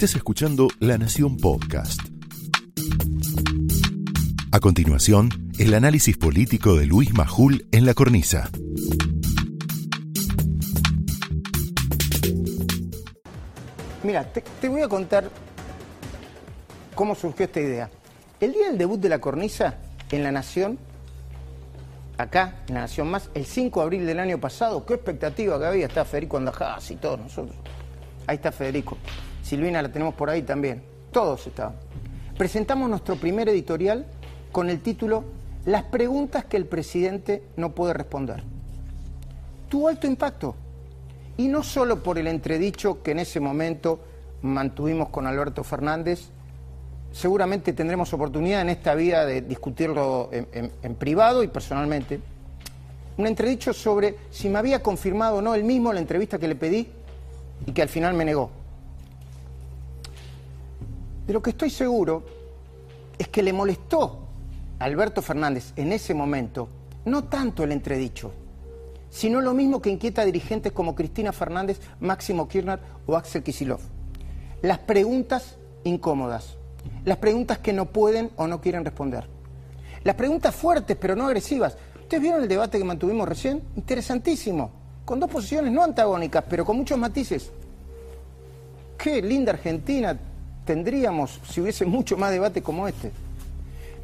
Estás escuchando La Nación Podcast. A continuación, el análisis político de Luis Majul en la cornisa. Mira, te, te voy a contar cómo surgió esta idea. El día del debut de la cornisa en La Nación, acá, en La Nación Más, el 5 de abril del año pasado, qué expectativa que había, está Federico Andajás y todos nosotros. Ahí está Federico. Silvina la tenemos por ahí también. Todos estaban. Presentamos nuestro primer editorial con el título Las preguntas que el presidente no puede responder. Tuvo alto impacto. Y no solo por el entredicho que en ese momento mantuvimos con Alberto Fernández, seguramente tendremos oportunidad en esta vida de discutirlo en, en- en privado y personalmente. Un entredicho sobre si me había confirmado o no él mismo la entrevista que le pedí y que al final me negó. De lo que estoy seguro es que le molestó a Alberto Fernández en ese momento no tanto el entredicho, sino lo mismo que inquieta a dirigentes como Cristina Fernández, Máximo Kirchner o Axel Kicillof. Las preguntas incómodas, las preguntas que no pueden o no quieren responder. Las preguntas fuertes pero no agresivas. ¿Ustedes vieron el debate que mantuvimos recién? Interesantísimo, con dos posiciones no antagónicas, pero con muchos matices. Qué linda Argentina tendríamos si hubiese mucho más debate como este.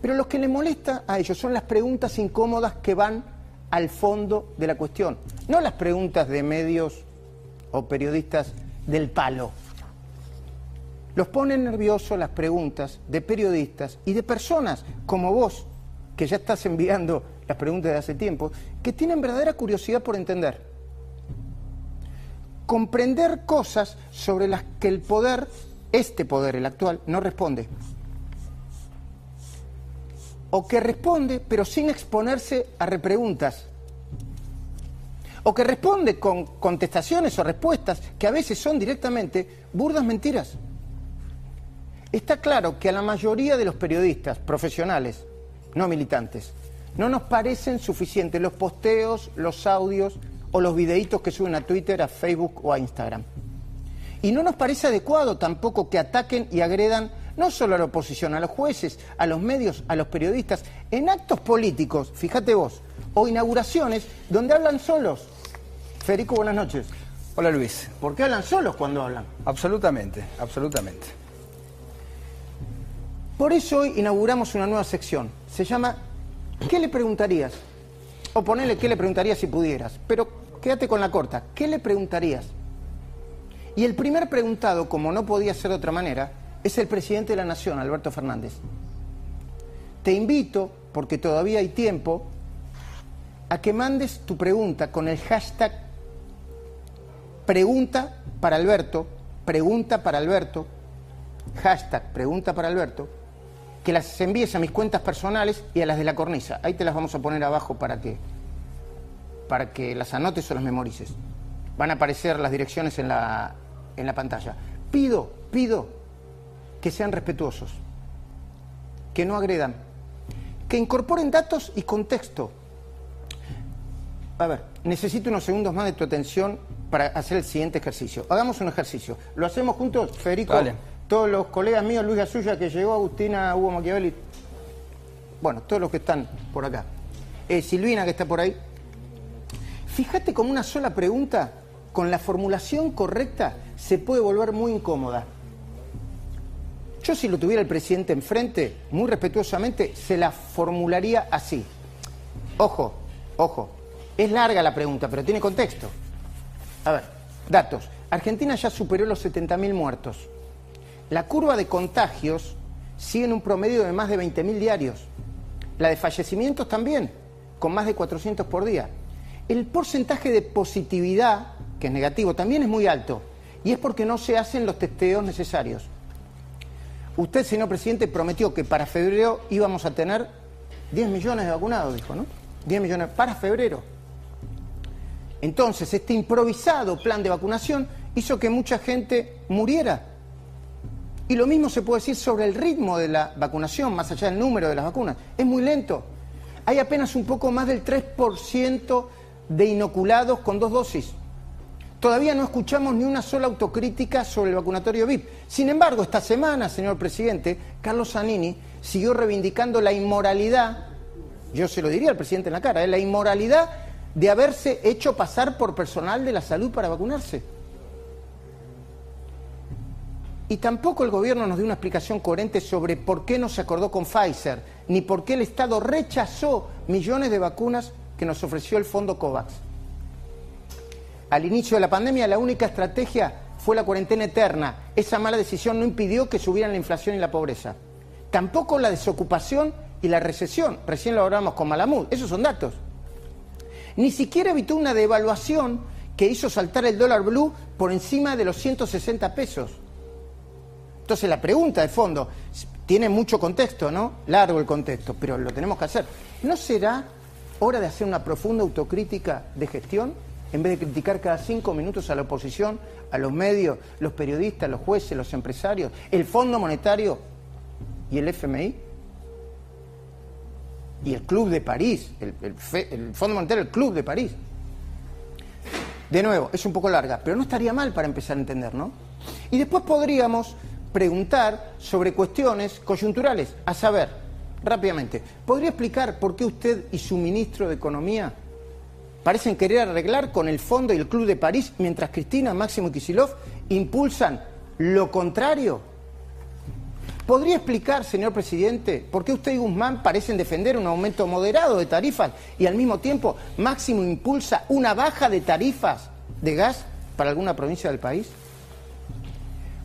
Pero lo que le molesta a ellos son las preguntas incómodas que van al fondo de la cuestión, no las preguntas de medios o periodistas del palo. Los ponen nerviosos las preguntas de periodistas y de personas como vos, que ya estás enviando las preguntas de hace tiempo, que tienen verdadera curiosidad por entender. Comprender cosas sobre las que el poder, este poder, el actual, no responde. O que responde, pero sin exponerse a repreguntas. O que responde con contestaciones o respuestas que a veces son directamente burdas mentiras. Está claro que a la mayoría de los periodistas profesionales, no militantes, no nos parecen suficientes los posteos, los audios o los videitos que suben a Twitter, a Facebook o a Instagram. Y no nos parece adecuado tampoco que ataquen y agredan no solo a la oposición, a los jueces, a los medios, a los periodistas, en actos políticos, fíjate vos, o inauguraciones donde hablan solos. Federico, buenas noches. Hola Luis. ¿Por qué hablan solos cuando hablan? Absolutamente, absolutamente. Por eso hoy inauguramos una nueva sección. Se llama ¿Qué le preguntarías? O ponele ¿Qué le preguntarías si pudieras? Pero quédate con la corta. ¿Qué le preguntarías? Y el primer preguntado, como no podía ser de otra manera, es el presidente de la Nación, Alberto Fernández. Te invito, porque todavía hay tiempo, a que mandes tu pregunta con el hashtag pregunta para Alberto, pregunta para Alberto, hashtag pregunta para Alberto, que las envíes a mis cuentas personales y a las de la cornisa. Ahí te las vamos a poner abajo para que, para que las anotes o las memorices. Van a aparecer las direcciones en la, en la pantalla. Pido, pido que sean respetuosos, que no agredan, que incorporen datos y contexto. A ver, necesito unos segundos más de tu atención para hacer el siguiente ejercicio. Hagamos un ejercicio. ¿Lo hacemos juntos, Federico? Todos los colegas míos, Luis Gasulla que llegó, Agustina, Hugo Machiavelli. Bueno, todos los que están por acá. Eh, Silvina que está por ahí. Fíjate como una sola pregunta, con la formulación correcta, se puede volver muy incómoda. Yo si lo tuviera el presidente enfrente, muy respetuosamente, se la formularía así. Ojo, ojo, es larga la pregunta, pero tiene contexto. A ver, datos. Argentina ya superó los 70.000 muertos. La curva de contagios sigue en un promedio de más de 20.000 diarios. La de fallecimientos también, con más de 400 por día. El porcentaje de positividad, que es negativo, también es muy alto. Y es porque no se hacen los testeos necesarios. Usted, señor presidente, prometió que para febrero íbamos a tener 10 millones de vacunados, dijo, ¿no? 10 millones para febrero. Entonces, este improvisado plan de vacunación hizo que mucha gente muriera. Y lo mismo se puede decir sobre el ritmo de la vacunación, más allá del número de las vacunas. Es muy lento. Hay apenas un poco más del 3% de inoculados con dos dosis. Todavía no escuchamos ni una sola autocrítica sobre el vacunatorio VIP. Sin embargo, esta semana, señor presidente, Carlos Zanini siguió reivindicando la inmoralidad, yo se lo diría al presidente en la cara, ¿eh? la inmoralidad de haberse hecho pasar por personal de la salud para vacunarse. Y tampoco el gobierno nos dio una explicación coherente sobre por qué no se acordó con Pfizer, ni por qué el Estado rechazó millones de vacunas que nos ofreció el fondo COVAX. Al inicio de la pandemia la única estrategia fue la cuarentena eterna. Esa mala decisión no impidió que subieran la inflación y la pobreza. Tampoco la desocupación y la recesión. Recién lo hablamos con Malamud. Esos son datos. Ni siquiera evitó una devaluación que hizo saltar el dólar blue por encima de los 160 pesos. Entonces la pregunta de fondo tiene mucho contexto, ¿no? Largo el contexto, pero lo tenemos que hacer. ¿No será hora de hacer una profunda autocrítica de gestión en vez de criticar cada cinco minutos a la oposición, a los medios, los periodistas, los jueces, los empresarios, el Fondo Monetario y el FMI? Y el Club de París, el, Fondo Monetario, el Club de París. De nuevo, es un poco larga, pero no estaría mal para empezar a entender, ¿no? Y después podríamos preguntar sobre cuestiones coyunturales, a saber, rápidamente, ¿podría explicar por qué usted y su ministro de Economía parecen querer arreglar con el Fondo y el Club de París mientras Cristina, Máximo y Kisilov impulsan lo contrario? ¿Podría explicar, señor presidente, por qué usted y Guzmán parecen defender un aumento moderado de tarifas y al mismo tiempo Máximo impulsa una baja de tarifas de gas para alguna provincia del país?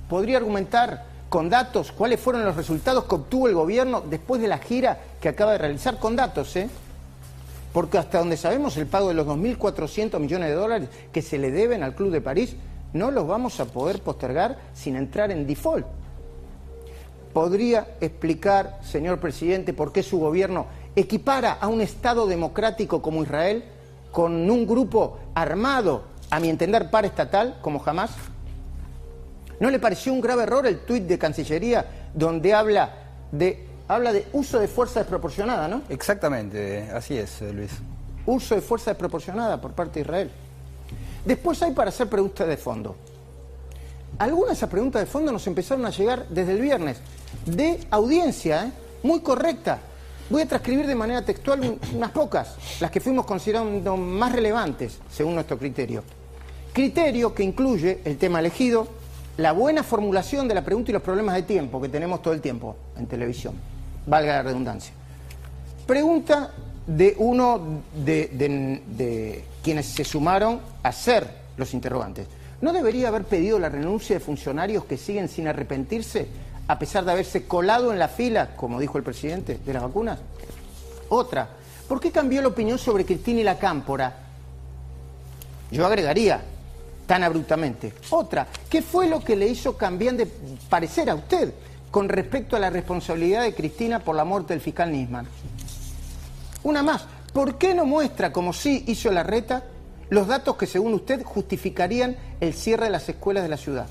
podría argumentar con datos cuáles fueron los resultados que obtuvo el gobierno después de la gira que acaba de realizar, con datos, ¿eh? Porque hasta donde sabemos el pago de los 2.400 millones de dólares que se le deben al Club de París, no los vamos a poder postergar sin entrar en default. ¿Podría explicar, señor presidente, por qué su gobierno equipara a un Estado democrático como Israel con un grupo armado, a mi entender, paraestatal, como jamás? ¿No le pareció un grave error el tuit de Cancillería donde habla de, habla de uso de fuerza desproporcionada, ¿no? Exactamente, así es, eh, Luis. Uso de fuerza desproporcionada por parte de Israel. Después hay para hacer preguntas de fondo. Algunas de esas preguntas de fondo nos empezaron a llegar desde el viernes, de audiencia, ¿eh? muy correcta. Voy a transcribir de manera textual unas pocas, las que fuimos considerando más relevantes, según nuestro criterio. Criterio que incluye el tema elegido, la buena formulación de la pregunta y los problemas de tiempo que tenemos todo el tiempo en televisión, valga la redundancia. Pregunta de uno de, quienes se sumaron a ser los interrogantes. ¿No debería haber pedido la renuncia de funcionarios que siguen sin arrepentirse a pesar de haberse colado en la fila, como dijo el presidente, de las vacunas? Otra, ¿por qué cambió la opinión sobre Cristina y la Cámpora? Yo agregaría, tan abruptamente. Otra, ¿qué fue lo que le hizo cambiar de parecer a usted con respecto a la responsabilidad de Cristina por la muerte del fiscal Nisman? Una más, ¿por qué no muestra, como sí hizo la reta, los datos que según usted justificarían el cierre de las escuelas de la ciudad?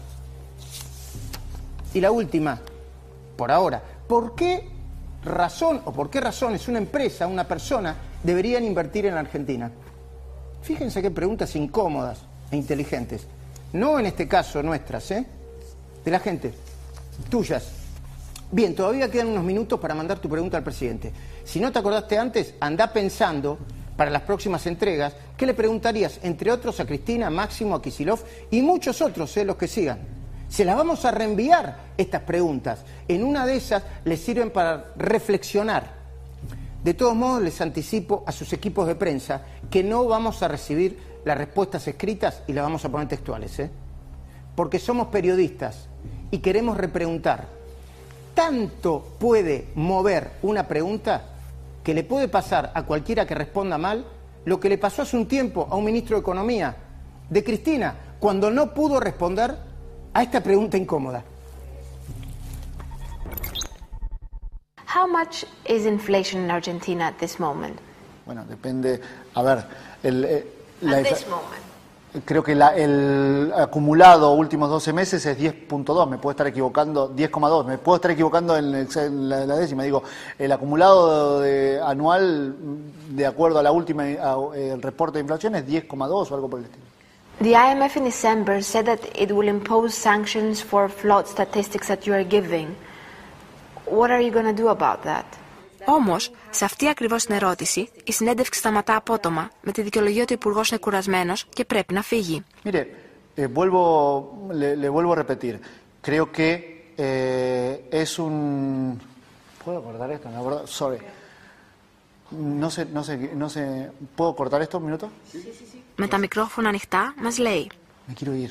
Y la última, por ahora, ¿por qué razón o por qué razones una empresa, una persona, deberían invertir en Argentina? Fíjense qué preguntas incómodas e inteligentes. No en este caso nuestras, ¿eh? De la gente, tuyas. Bien, todavía quedan unos minutos para mandar tu pregunta al presidente. Si no te acordaste antes, anda pensando para las próximas entregas, ¿qué le preguntarías, entre otros, a Cristina, Máximo, a Kisilov y muchos otros, ¿eh? los que sigan? Se las vamos a reenviar estas preguntas. En una de esas les sirven para reflexionar. De todos modos, les anticipo a sus equipos de prensa que no vamos a recibir las respuestas escritas y las vamos a poner textuales, ¿eh? porque somos periodistas y queremos repreguntar. Tanto puede mover una pregunta que le puede pasar a cualquiera que responda mal lo que le pasó hace un tiempo a un ministro de Economía, de Cristina, cuando no pudo responder a esta pregunta incómoda. How much is inflation in Argentina at this moment? Bueno, depende. A ver, el, eh, At this moment. Creo que la, el acumulado últimos 12 meses es 10.2, me puedo estar equivocando, 10,2, me puedo estar equivocando en, la, décima. Digo, el acumulado de, anual, de acuerdo a la última, el reporte de inflación, es 10,2 o algo por el estilo. The IMF in December said that it will impose sanctions for flawed statistics that you are giving. What are you going to do about that? Όμως, σε αυτή ακριβώς την ερώτηση, η συνέντευξη σταματά απότομα με τη δικαιολογία ότι ο Υπουργός είναι κουρασμένος και πρέπει να φύγει. Mire, eh, vuelvo, le, le vuelvo a repetir. Creo que eh, es un. ¿Puedo cortar esto? La verdad, sorry. No sé, no sé, no sé. ¿Puedo cortar esto un minuto? Με τα μικρόφωνα ανοιχτά, μας λέει Me quiero ir.